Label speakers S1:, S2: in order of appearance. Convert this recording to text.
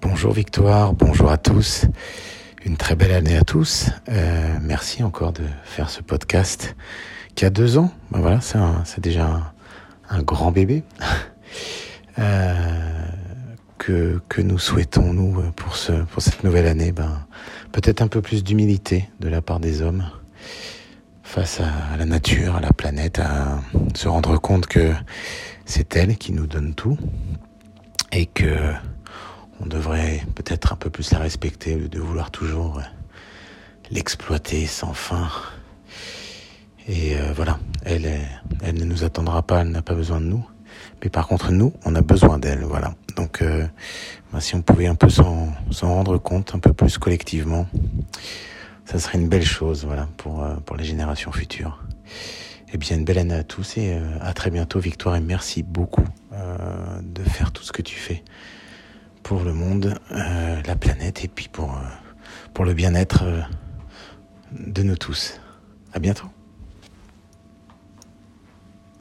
S1: Bonjour Victoire, bonjour à tous. Une très belle année à tous. Euh, merci encore de faire ce podcast qui a deux ans. Ben voilà, c'est déjà un, grand bébé euh, que, que nous souhaitons nous pour ce pour cette nouvelle année. Ben peut-être un peu plus d'humilité de la part des hommes face à la nature, à la planète, à se rendre compte que c'est elle qui nous donne tout et que on devrait peut-être un peu plus la respecter de vouloir toujours l'exploiter sans fin. Et euh, voilà, elle, elle ne nous attendra pas, elle n'a pas besoin de nous. Mais par contre, nous, on a besoin d'elle, voilà. Donc, euh, ben, si on pouvait un peu s'en rendre compte, un peu plus collectivement, ça serait une belle chose, voilà, pour, euh, pour les générations futures. Eh bien, une belle année à tous et euh, à très bientôt, Victoire, et merci beaucoup euh, de faire tout ce que tu fais pour le monde, euh, la planète et puis pour, pour le bien-être de nous tous. À bientôt.